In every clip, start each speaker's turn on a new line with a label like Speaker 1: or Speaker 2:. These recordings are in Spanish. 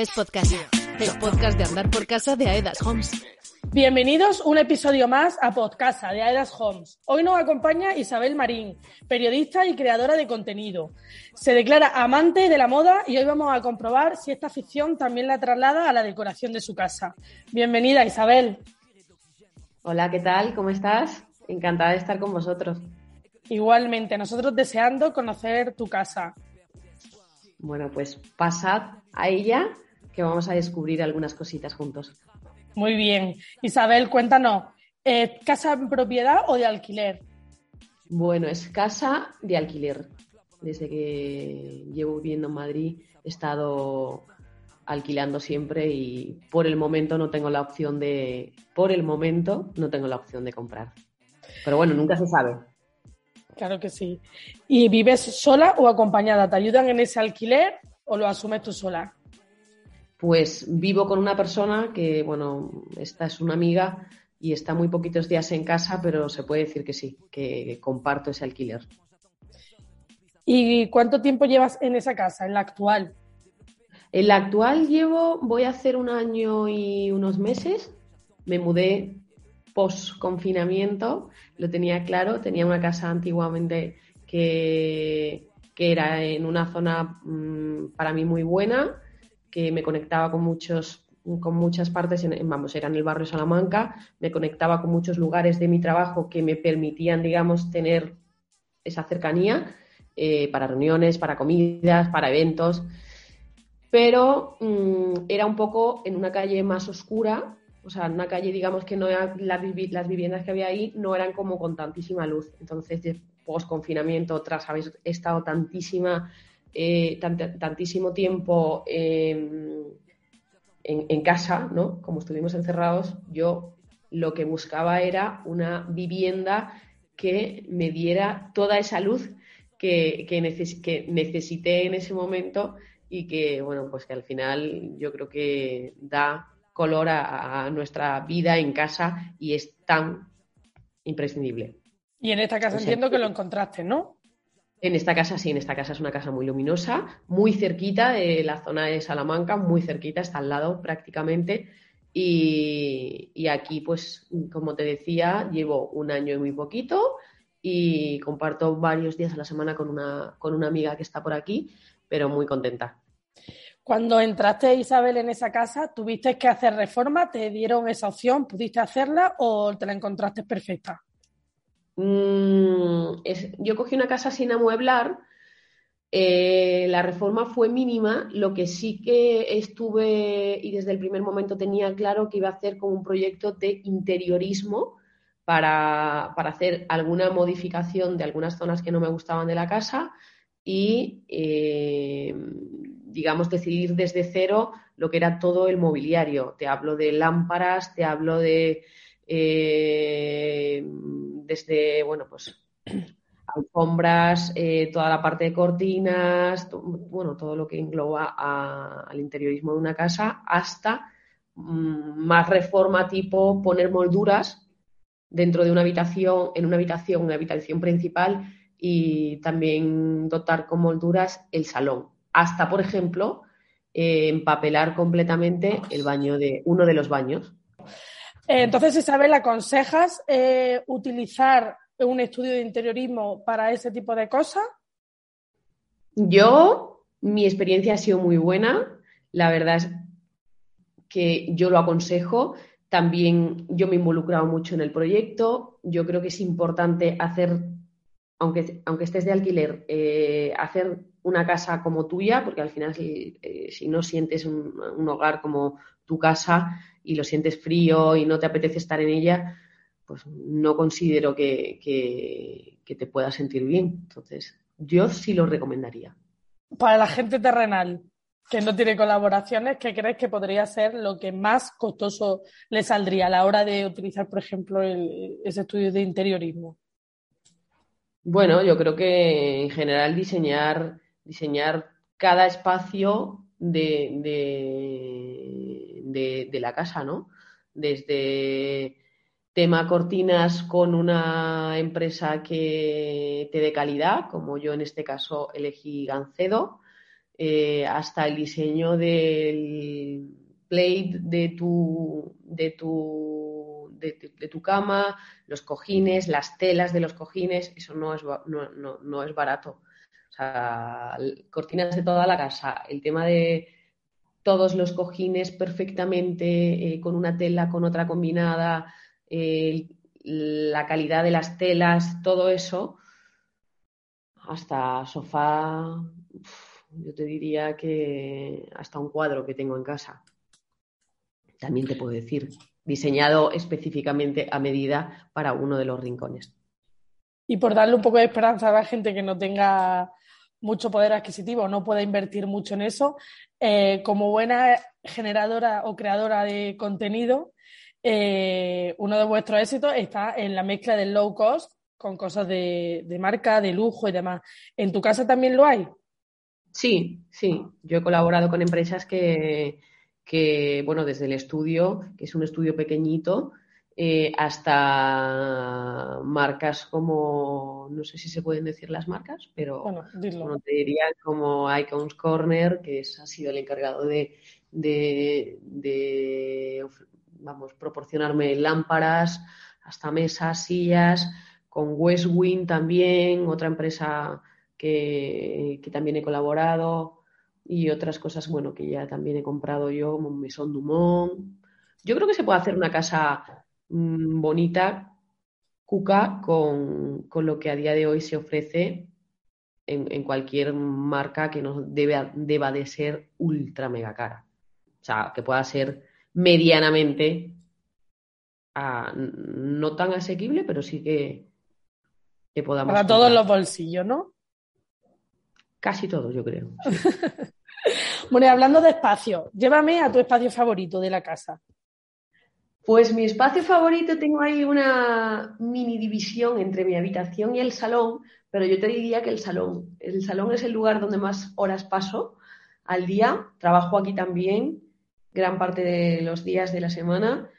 Speaker 1: es Podcast, el podcast de andar por casa de Aedas Homes.
Speaker 2: Bienvenidos un episodio más a Podcasa de Aedas Homes. Hoy nos acompaña Isabel Marín, periodista y creadora de contenido. Se declara amante de la moda y hoy vamos a comprobar si esta afición también la traslada a la decoración de su casa. Bienvenida, Isabel.
Speaker 3: Hola, ¿qué tal? ¿Cómo estás? Encantada de estar con vosotros.
Speaker 2: Igualmente, nosotros deseando conocer tu casa.
Speaker 3: Bueno, pues pasad a ella que vamos a descubrir algunas cositas juntos.
Speaker 2: Muy bien. Isabel, cuéntanos, ¿eh, ¿casa en propiedad o de alquiler?
Speaker 3: Bueno, es casa de alquiler. Desde que llevo viviendo en Madrid he estado alquilando siempre y por el momento no tengo la opción de por el momento no tengo la opción de comprar. Pero bueno, nunca se sabe.
Speaker 2: Claro que sí. ¿Y vives sola o acompañada? ¿Te ayudan en ese alquiler o lo asumes tú sola?
Speaker 3: Pues vivo con una persona que, bueno, esta es una amiga y está muy poquitos días en casa, pero se puede decir que sí, que comparto ese alquiler.
Speaker 2: ¿Y cuánto tiempo llevas en esa casa, en la actual?
Speaker 3: En la actual llevo, voy a hacer un año y unos meses. Me mudé post confinamiento, lo tenía claro, tenía una casa antiguamente que, que era en una zona mmm, para mí muy buena, que me conectaba con muchos con muchas partes, en, vamos, era en el barrio Salamanca, me conectaba con muchos lugares de mi trabajo que me permitían, digamos, tener esa cercanía eh, para reuniones, para comidas, para eventos, pero mmm, era un poco en una calle más oscura, o sea, en una calle, digamos, que no era, las, las viviendas que había ahí no eran como con tantísima luz. Entonces, de post confinamiento, tras haber estado tantísima eh, tant tantísimo tiempo eh, en, en, casa, ¿no? Como estuvimos encerrados, yo lo que buscaba era una vivienda que me diera toda esa luz que, que, neces que necesité en ese momento y que, bueno, pues que al final yo creo que da color a, a nuestra vida en casa y es tan imprescindible.
Speaker 2: Y en esta casa o sea, entiendo que lo encontraste, ¿no?
Speaker 3: En esta casa sí, en esta casa es una casa muy luminosa, muy cerquita de la zona de Salamanca, muy cerquita, está al lado prácticamente. Y, aquí, pues, como te decía, llevo un año y muy poquito y comparto varios días a la semana con una, con una amiga que está por aquí, pero muy contenta.
Speaker 2: Cuando entraste, Isabel, en esa casa, ¿tuviste que hacer reforma? ¿Te dieron esa opción? ¿Pudiste hacerla o te la encontraste perfecta?
Speaker 3: Mm, yo cogí una casa sin amueblar, eh, la reforma fue mínima, lo que sí que estuve y desde el primer momento tenía claro que iba a hacer como un proyecto de interiorismo para, para hacer alguna modificación de algunas zonas que no me gustaban de la casa y, eh, digamos, decidir desde cero lo que era todo el mobiliario. Te hablo de lámparas, te hablo de... Eh, desde, bueno, pues alfombras, eh, toda la parte de cortinas, bueno, todo lo que engloba al interiorismo de una casa, hasta mmm, más reforma tipo poner molduras dentro de una habitación, en una habitación, una habitación principal y también dotar con molduras el salón. Hasta, por ejemplo, eh, empapelar completamente el baño de uno de los baños.
Speaker 2: Eh, entonces, Isabel, ¿aconsejas eh, utilizar un estudio de interiorismo para ese tipo de cosas?
Speaker 3: Yo, mi experiencia ha sido muy buena. La verdad es que yo lo aconsejo. También yo me he involucrado mucho en el proyecto. Yo creo que es importante hacer, aunque, aunque estés de alquiler, eh, hacer una casa como tuya, porque al final si, no sientes un, hogar como tu casa y lo sientes frío y no te apetece estar en ella, pues no considero que, que, que te puedas sentir bien. Entonces, yo sí lo recomendaría.
Speaker 2: Para la gente terrenal que no tiene colaboraciones, ¿qué crees que podría ser lo que más costoso le saldría a la hora de utilizar, por ejemplo, el, ese estudio de interiorismo?
Speaker 3: Bueno, yo creo que en general diseñar, diseñar cada espacio de, de, de, la casa, ¿no? Desde tema cortinas con una empresa que te dé calidad, como yo en este caso elegí Gancedo, eh, hasta el diseño del plate de tu, de tu, de, tu cama, los cojines, las telas de los cojines, eso no es, no, es barato. O sea, cortinas de toda la casa, el tema de todos los cojines perfectamente, eh, con una tela, con otra combinada, la calidad de las telas, todo eso, hasta sofá, yo te diría que hasta un cuadro que tengo en casa. También te puedo decir, diseñado específicamente a medida para uno de los rincones.
Speaker 2: Y por darle un poco de esperanza a la gente que no tenga mucho poder adquisitivo, no pueda invertir mucho en eso, eh, como buena generadora o creadora de contenido, eh, uno de vuestros éxitos está en la mezcla del low cost con cosas de, marca, de lujo y demás. ¿En tu casa también lo hay?
Speaker 3: Sí, sí. Yo he colaborado con empresas que, bueno, desde el estudio, que es un estudio pequeñito, eh, hasta marcas como, no sé si se pueden decir las marcas, pero
Speaker 2: bueno,
Speaker 3: te diría como Icons Corner, que es, ha sido el encargado de, de, vamos, proporcionarme lámparas, hasta mesas, sillas, con Westwing también, otra empresa que, también he colaborado y otras cosas, bueno, que ya también he comprado yo, como Maison Dumont. Yo creo que se puede hacer una casa mm, bonita, cuca, con, lo que a día de hoy se ofrece en, cualquier marca que no debe, deba de ser ultra mega cara. O sea, que pueda ser medianamente ah, no tan asequible, pero sí que, que podamos.
Speaker 2: Para todos los bolsillos, ¿no?
Speaker 3: Casi todos, yo creo.
Speaker 2: bueno, y hablando de espacio, llévame a tu espacio favorito de la casa.
Speaker 3: Pues mi espacio favorito tengo ahí una mini división entre mi habitación y el salón, pero yo te diría que el salón. El salón es el lugar donde más horas paso al día. Trabajo aquí también gran parte de los días de la semana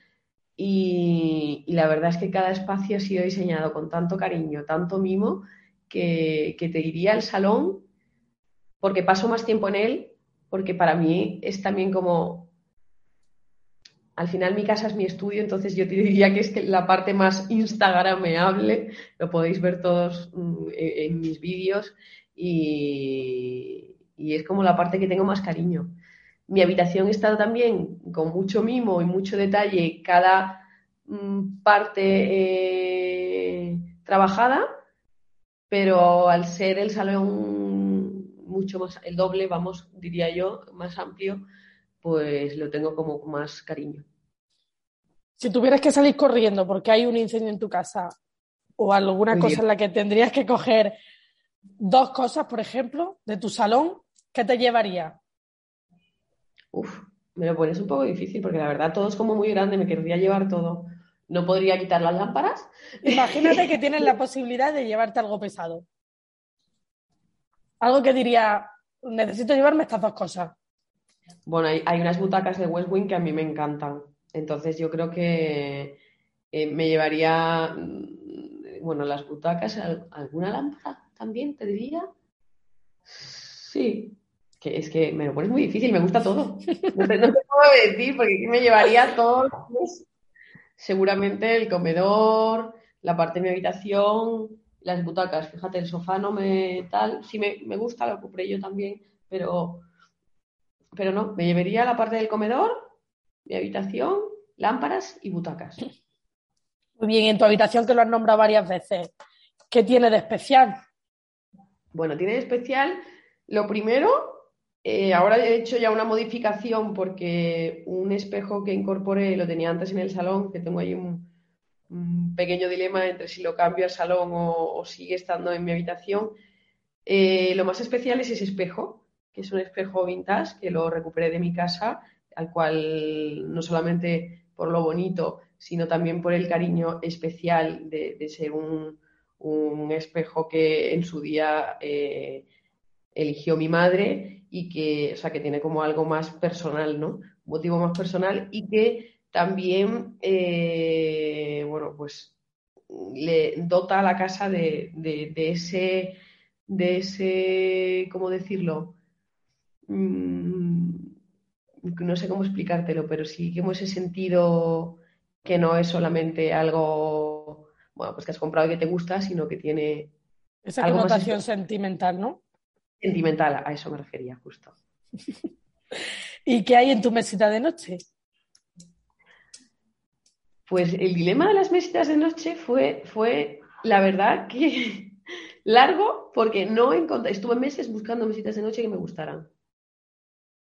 Speaker 3: y, la verdad es que cada espacio ha sido diseñado con tanto cariño, tanto mimo, que, te diría el salón, porque paso más tiempo en él, porque para mí es también como al final mi casa es mi estudio, entonces yo te diría que es la parte más instagrameable, lo podéis ver todos mm, en, mis vídeos y, es como la parte que tengo más cariño. Mi habitación está también con mucho mimo y mucho detalle, cada mm, parte eh, trabajada, pero al ser el salón mucho más, el doble, vamos, diría yo, más amplio, pues lo tengo como más cariño.
Speaker 2: Si tuvieras que salir corriendo porque hay un incendio en tu casa o alguna cosa en la que tendrías que coger dos cosas, por ejemplo, de tu salón, ¿qué te llevaría?
Speaker 3: Uf, me lo pones un poco difícil porque la verdad todo es como muy grande, me querría llevar todo. No podría quitar las lámparas.
Speaker 2: Imagínate que tienes la posibilidad de llevarte algo pesado. Algo que diría, necesito llevarme estas dos cosas.
Speaker 3: Bueno, hay, unas butacas de West Wing que a mí me encantan. Entonces yo creo que eh, me llevaría, mm, bueno, las butacas, alguna lámpara también, te diría. Sí, que es que me lo pones muy difícil, me gusta todo. No te, puedo decir, porque me llevaría todo. Seguramente el comedor, la parte de mi habitación, las butacas. Fíjate, el sofá no me tal. Sí me, me gusta, lo compré yo también, pero, pero no, me llevaría la parte del comedor, mi habitación, lámparas y butacas.
Speaker 2: Muy bien, en tu habitación que lo has nombrado varias veces, ¿qué tiene de especial?
Speaker 3: Bueno, tiene de especial, lo primero, eh, ahora he hecho ya una modificación porque un espejo que incorporé lo tenía antes en el salón, que tengo ahí un, pequeño dilema entre si lo cambio al salón o, sigue estando en mi habitación. Eh, lo más especial es ese espejo, que es un espejo vintage que lo recuperé de mi casa, al cual no solamente por lo bonito, sino también por el cariño especial de, ser un, espejo que en su día eh, eligió mi madre y que, o sea, que tiene como algo más personal, ¿no? Un motivo más personal y que también, eh, bueno, pues le dota a la casa de, ese, de ese, ¿cómo decirlo? Mm, no sé cómo explicártelo, pero sí que hemos sentido que no es solamente algo, bueno, pues que has comprado y que te gusta, sino que tiene...
Speaker 2: Esa connotación sentimental, ¿no?
Speaker 3: Sentimental, a eso me refería justo.
Speaker 2: ¿Y qué hay en tu mesita de noche?
Speaker 3: Pues el dilema de las mesitas de noche fue, fue la verdad que largo porque no encontré, estuve meses buscando mesitas de noche que me gustaran.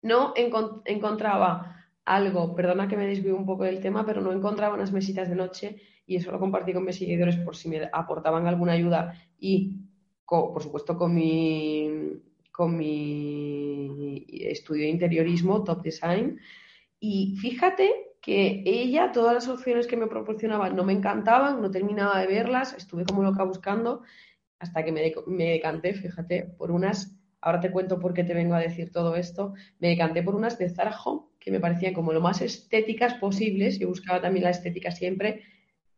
Speaker 3: No encontraba algo, perdona que me desvío un poco del tema, pero no encontraba unas mesitas de noche y eso lo compartí con mis seguidores por si me aportaban alguna ayuda y, por supuesto, con mi, con mi estudio de interiorismo, Top Design. Y fíjate que ella, todas las opciones que me proporcionaba no me encantaban, no terminaba de verlas, estuve como loca buscando hasta que me, me decanté, fíjate, por unas, ahora te cuento por qué te vengo a decir todo esto, me decanté por unas de Zara Home que me parecían como lo más estéticas posibles, yo buscaba también la estética siempre,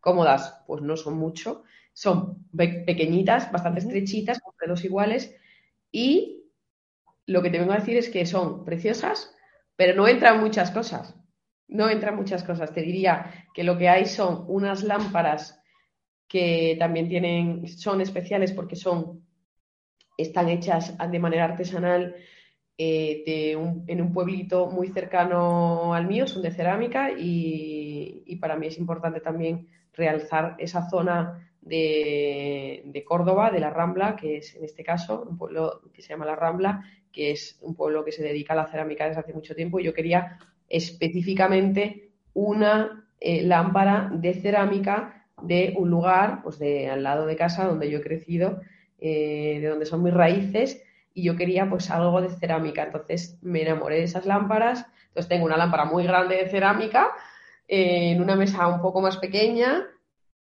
Speaker 3: cómodas, pues no son mucho, son pequeñitas, bastante estrechitas, con dedos iguales. Y lo que te vengo a decir es que son preciosas, pero no entran muchas cosas. No entran muchas cosas. Te diría que lo que hay son unas lámparas que también tienen, son especiales porque son, están hechas de manera artesanal eh, en un pueblito muy cercano al mío, son de cerámica y, para mí es importante también realzar esa zona de, Córdoba, de la Rambla, que es en este caso un pueblo que se llama La Rambla, que es un pueblo que se dedica a la cerámica desde hace mucho tiempo. Y yo quería específicamente una eh, lámpara de cerámica de un lugar, pues de al lado de casa donde yo he crecido, eh, de donde son mis raíces, y yo quería pues algo de cerámica. Entonces me enamoré de esas lámparas. Entonces tengo una lámpara muy grande de cerámica eh, en una mesa un poco más pequeña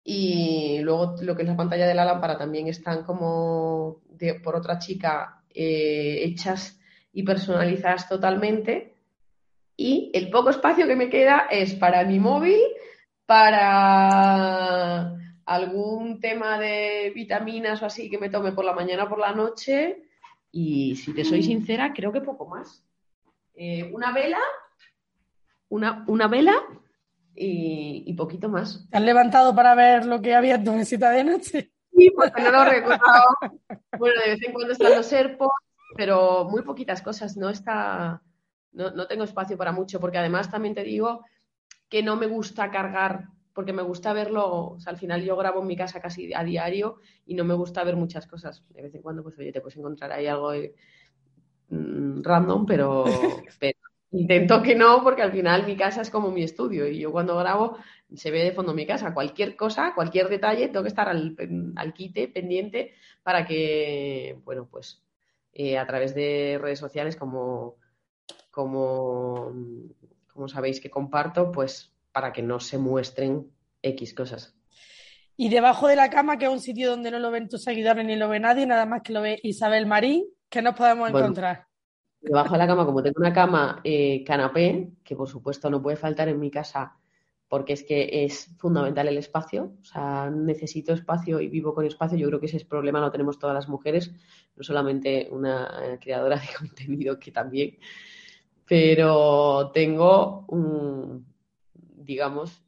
Speaker 3: y luego lo que es la pantalla de la lámpara también están como por otra chica hechas y personalizadas totalmente y el poco espacio que me queda es para mi móvil, para algún tema de vitaminas o así que me tome por la mañana o por la noche y si te soy mm. sincera, creo que poco más. Eh, una vela, una, una vela y, poquito más.
Speaker 2: ¿Te has levantado para ver lo que había en tu mesita de noche?
Speaker 3: Sí, porque no lo he recordado. bueno, de vez en cuando están los serpos, pero muy poquitas cosas, no está no, tengo espacio para mucho, porque además también te digo que no me gusta cargar, porque me gusta verlo, o sea, al final yo grabo en mi casa casi a diario y no me gusta ver muchas cosas. De vez en cuando, pues oye, te puedes encontrar ahí algo mm, random, pero, intento que no, porque al final mi casa es como mi estudio y yo cuando grabo se ve de fondo mi casa. Cualquier cosa, cualquier detalle, tengo que estar al, quite, pendiente, para que, bueno, pues eh, a través de redes sociales como como, como sabéis que comparto, pues para que no se muestren X cosas.
Speaker 2: Y debajo de la cama, que es un sitio donde no lo ven tus seguidores ni lo ve nadie, nada más que lo ve Isabel Marín, ¿qué nos podemos encontrar?
Speaker 3: Debajo de la cama, como tengo una cama eh, canapé, que por supuesto no puede faltar en mi casa porque es que es fundamental el espacio, o sea, necesito espacio y vivo con espacio. Yo creo que ese problema lo tenemos todas las mujeres, no solamente una eh, creadora de contenido que también, pero tengo, un, digamos,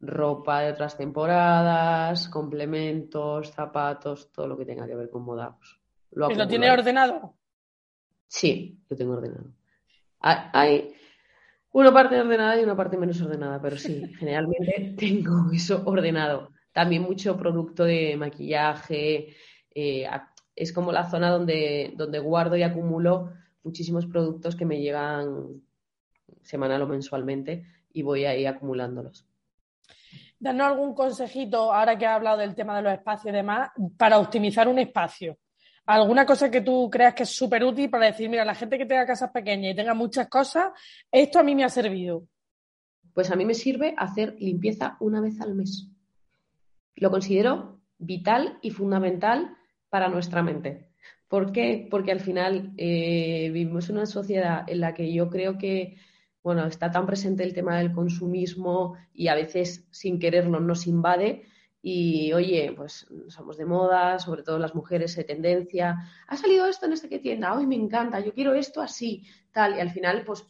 Speaker 3: ropa de otras temporadas, complementos, zapatos, todo lo que tenga que ver con moda. Pues,
Speaker 2: lo, ¿Lo tiene ordenado?
Speaker 3: Sí, lo tengo ordenado. Hay una parte ordenada y una parte menos ordenada, pero sí, generalmente tengo eso ordenado. También mucho producto de maquillaje. Eh, es como la zona donde, donde guardo y acumulo muchísimos productos que me llegan semanal o mensualmente y voy ahí acumulándolos.
Speaker 2: Danos algún consejito, ahora que has hablado del tema de los espacios y demás, para optimizar un espacio. ¿Alguna cosa que tú creas que es súper útil para decir, mira, la gente que tenga casas pequeñas y tenga muchas cosas, esto a mí me ha servido?
Speaker 3: Pues a mí me sirve hacer limpieza una vez al mes. Lo considero vital y fundamental para nuestra mente. ¿Por qué? Porque al final eh, vivimos en una sociedad en la que yo creo que bueno, está tan presente el tema del consumismo y a veces sin quererlo nos invade y oye, pues somos de moda, sobre todo las mujeres de tendencia. Ha salido esto en esta tienda, hoy me encanta, yo quiero esto así, tal. Y al final, pues,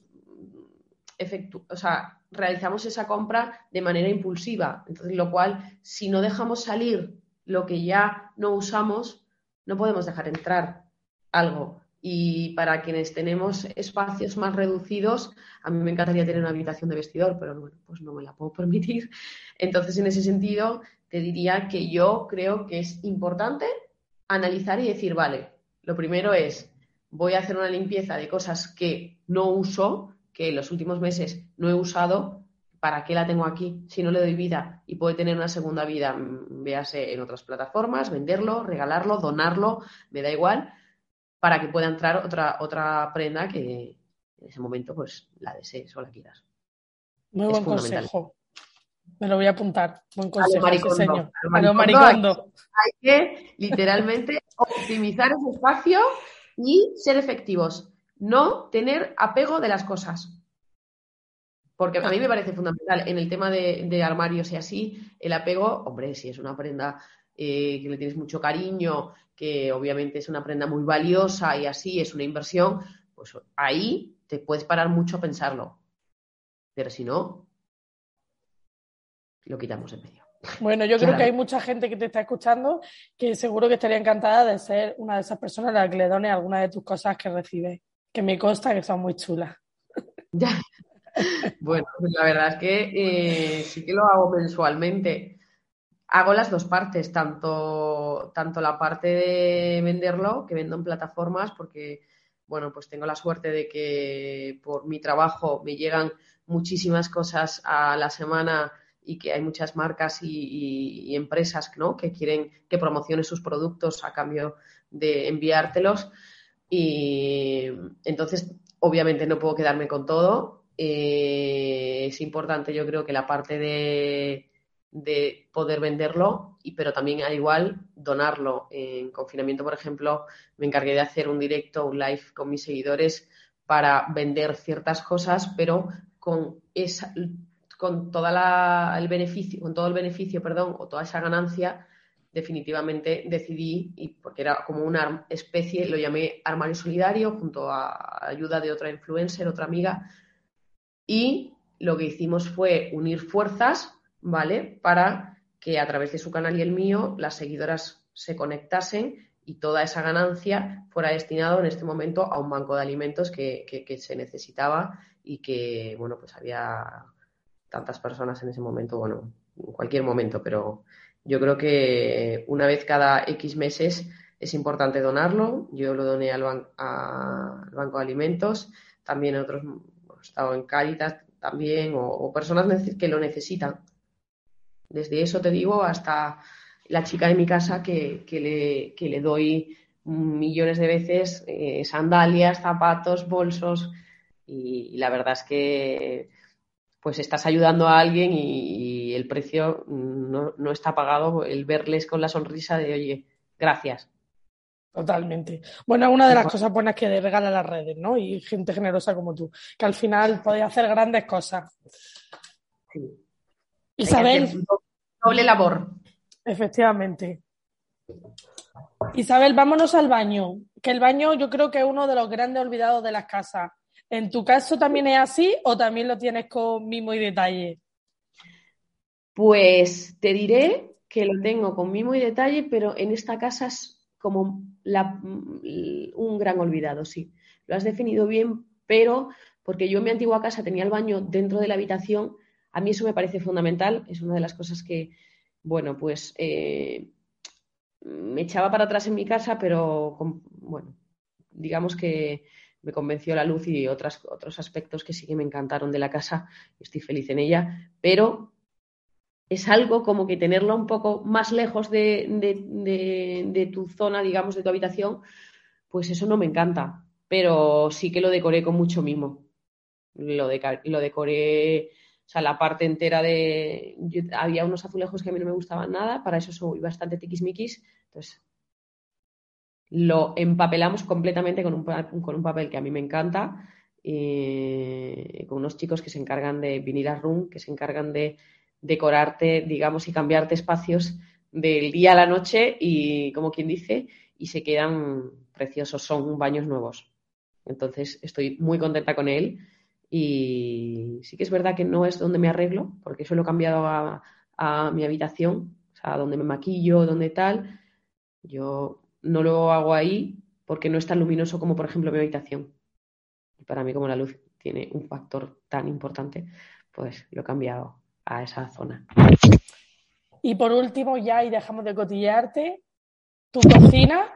Speaker 3: efectu o sea, realizamos esa compra de manera impulsiva. Entonces, lo cual, si no dejamos salir lo que ya no usamos, no podemos dejar entrar algo. Y para quienes tenemos espacios más reducidos, a mí me encantaría tener una habitación de vestidor, pero bueno, pues no me la puedo permitir. Entonces, en ese sentido, te diría que yo creo que es importante analizar y decir, vale, lo primero es, voy a hacer una limpieza de cosas que no uso, que en los últimos meses no he usado, ¿para qué la tengo aquí si no le doy vida y puede tener una segunda vida? Mm, véase en otras plataformas, venderlo, regalarlo, donarlo, me da igual para que pueda entrar otra, otra prenda que en ese momento pues la desees o la quieras.
Speaker 2: Muy buen consejo. Me lo voy a apuntar. Buen consejo,
Speaker 3: a maricondo. Hay, que literalmente optimizar ese espacio y ser efectivos. No tener apego de las cosas. Porque a mí me parece fundamental en el tema de, armarios y así, el apego, hombre, si es una prenda eh, que le tienes mucho cariño que obviamente es una prenda muy valiosa y así es una inversión, pues ahí te puedes parar mucho a pensarlo. Pero si no, lo quitamos en medio.
Speaker 2: Bueno, yo creo que hay mucha gente que te está escuchando que seguro que estaría encantada de ser una de esas personas a las que le dones alguna de tus cosas que recibes, que me consta que son muy chulas.
Speaker 3: Bueno, pues la verdad es que eh, sí que lo hago mensualmente hago las dos partes, tanto, tanto la parte de venderlo, que vendo en plataformas, porque, bueno, pues tengo la suerte de que por mi trabajo me llegan muchísimas cosas a la semana y que hay muchas marcas y, empresas ¿no? que quieren que promocione sus productos a cambio de enviártelos. Y entonces, obviamente, no puedo quedarme con todo. Eh, es importante, yo creo que la parte de, de poder venderlo, y, pero también al igual donarlo. En confinamiento, por ejemplo, me encargué de hacer un directo, un live con mis seguidores para vender ciertas cosas, pero con esa, con toda el beneficio, con todo el beneficio, perdón, o toda esa ganancia, definitivamente decidí, y porque era como una especie, lo llamé armario solidario, junto a ayuda de otra influencer, otra amiga, y lo que hicimos fue unir fuerzas ¿vale? Para que a través de su canal y el mío las seguidoras se conectasen y toda esa ganancia fuera destinado en este momento a un banco de alimentos que, se necesitaba y que, bueno, pues había tantas personas en ese momento, bueno, en cualquier momento, pero yo creo que una vez cada X meses es importante donarlo. Yo lo doné al, Banco de Alimentos, también otros, he estado en Cáritas también, o personas que lo necesitan. Desde eso te digo hasta la chica de mi casa que, le, le, doy millones de veces eh, sandalias, zapatos, bolsos y, la verdad es que pues estás ayudando a alguien y, el precio no, no, está pagado el verles con la sonrisa de oye, gracias.
Speaker 2: Totalmente. Bueno, una de las cosas buenas que regala las redes, ¿no? Y gente generosa como tú, que al final podéis hacer grandes cosas. Sí. Isabel.
Speaker 3: Doble labor.
Speaker 2: Efectivamente. Isabel, vámonos al baño. Que el baño yo creo que es uno de los grandes olvidados de las casas. ¿En tu caso también es así o también lo tienes con mimo y detalle?
Speaker 3: Pues te diré que lo tengo con mimo y detalle, pero en esta casa es como un gran olvidado, sí. Lo has definido bien, pero porque yo en mi antigua casa tenía el baño dentro de la habitación a mí eso me parece fundamental, es una de las cosas que, bueno, pues eh, me echaba para atrás en mi casa, pero bueno, digamos que me convenció la luz y otras, otros aspectos que sí que me encantaron de la casa, estoy feliz en ella, pero es algo como que tenerlo un poco más lejos de, de, tu zona, digamos, de tu habitación, pues eso no me encanta, pero sí que lo decoré con mucho mimo. Lo, lo decoré o sea, la parte entera de... había unos azulejos que a mí no me gustaban nada, para eso soy bastante tiquismiquis. Entonces, lo empapelamos completamente con un, con un papel que a mí me encanta, con unos chicos que se encargan de vinil a room, que se encargan de decorarte, digamos, y cambiarte espacios del día a la noche y, como quien dice, y se quedan preciosos, son baños nuevos. Entonces, estoy muy contenta con él y sí que es verdad que no es donde me arreglo, porque eso lo he cambiado a, mi habitación, o sea, donde me maquillo, donde tal. Yo no lo hago ahí porque no es tan luminoso como, por ejemplo, mi habitación. Y para mí, como la luz tiene un factor tan importante, pues lo he cambiado a esa zona.
Speaker 2: Y por último, ya y dejamos de cotillearte, tu cocina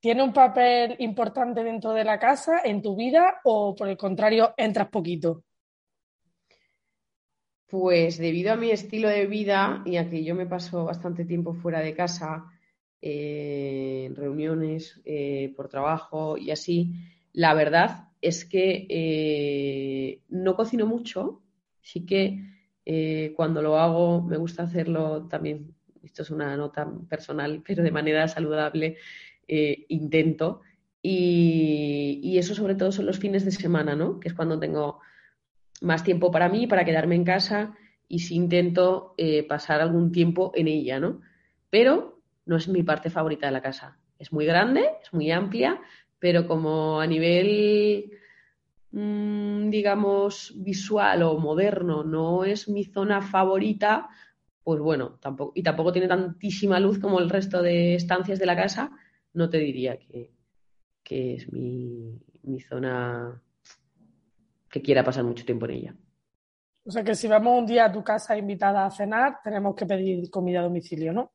Speaker 2: tiene un papel importante dentro de la casa, en tu vida, o por el contrario, entras poquito.
Speaker 3: Pues debido a mi estilo de vida y a que yo me paso bastante tiempo fuera de casa, eh, en reuniones, eh, por trabajo y así, la verdad es que eh, no cocino mucho, sí que eh, cuando lo hago me gusta hacerlo también, esto es una nota personal, pero de manera saludable eh, intento. Y, eso sobre todo son los fines de semana, ¿no? Que es cuando tengo más tiempo para mí, para quedarme en casa y sí intento pasar algún tiempo en ella, ¿no? Pero no es mi parte favorita de la casa. Es muy grande, es muy amplia, pero como a nivel, mm, digamos, visual o moderno no es mi zona favorita, pues bueno, tampoco, y tampoco tiene tantísima luz como el resto de estancias de la casa, no te diría que, es mi, mi zona que quiera pasar mucho tiempo en ella.
Speaker 2: O sea que si vamos un día a tu casa invitada a cenar, tenemos que pedir comida a domicilio, ¿no?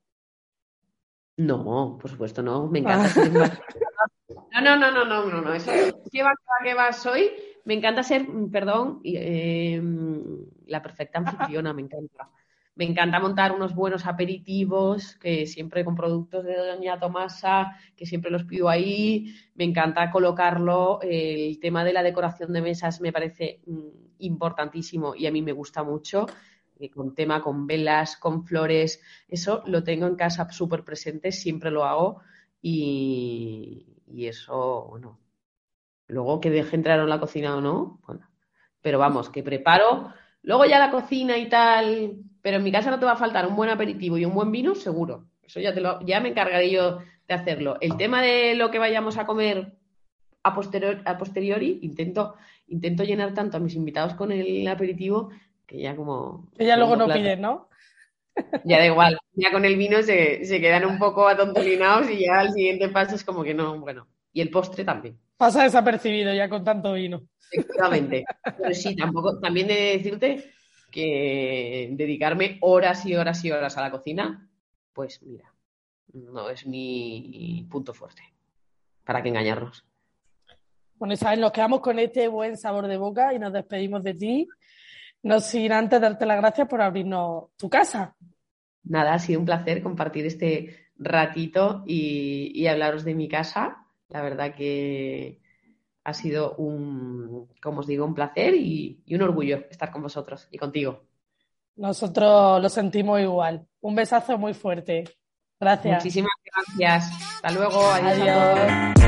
Speaker 3: No, por supuesto no. Me encanta ser No, no, no, no, no, no, no. Eso, ¿qué va, qué va, soy? Me encanta ser, perdón, eh, la perfecta anfitriona, me encanta. Me encanta montar unos buenos aperitivos, que siempre con productos de Doña Tomasa, que siempre los pido ahí. Me encanta colocarlo. El tema de la decoración de mesas me parece mm, importantísimo y a mí me gusta mucho con tema, con velas, con flores, eso lo tengo en casa súper presente, siempre lo hago y, eso, bueno, luego que deje entrar en la cocina o no, bueno, pero vamos, que preparo, luego ya la cocina y tal, pero en mi casa no te va a faltar un buen aperitivo y un buen vino, seguro, eso ya, te lo, ya me encargaré yo de hacerlo. El tema de lo que vayamos a comer a, posteriori, a posteriori intento, intento llenar tanto a mis invitados con el aperitivo que ya como...
Speaker 2: Que ya luego no piden, ¿no?
Speaker 3: Ya da igual, ya con el vino se, quedan un poco atontolinados y ya el siguiente paso es como que no, bueno, y el postre también.
Speaker 2: Pasa desapercibido ya con tanto vino.
Speaker 3: Efectivamente. Pero sí, tampoco, también de decirte que dedicarme horas y horas y horas a la cocina, pues mira, no es mi punto fuerte. ¿Para qué engañarnos?
Speaker 2: Bueno, Isabel, nos quedamos con este buen sabor de boca y nos despedimos de ti. No sin antes darte las gracias por abrirnos tu casa.
Speaker 3: Nada, ha sido un placer compartir este ratito y, hablaros de mi casa. La verdad que ha sido un, como os digo, un placer y, y un orgullo estar con vosotros y contigo.
Speaker 2: Nosotros lo sentimos igual. Un besazo muy fuerte. Gracias.
Speaker 3: Muchísimas gracias. Hasta luego. Adiós.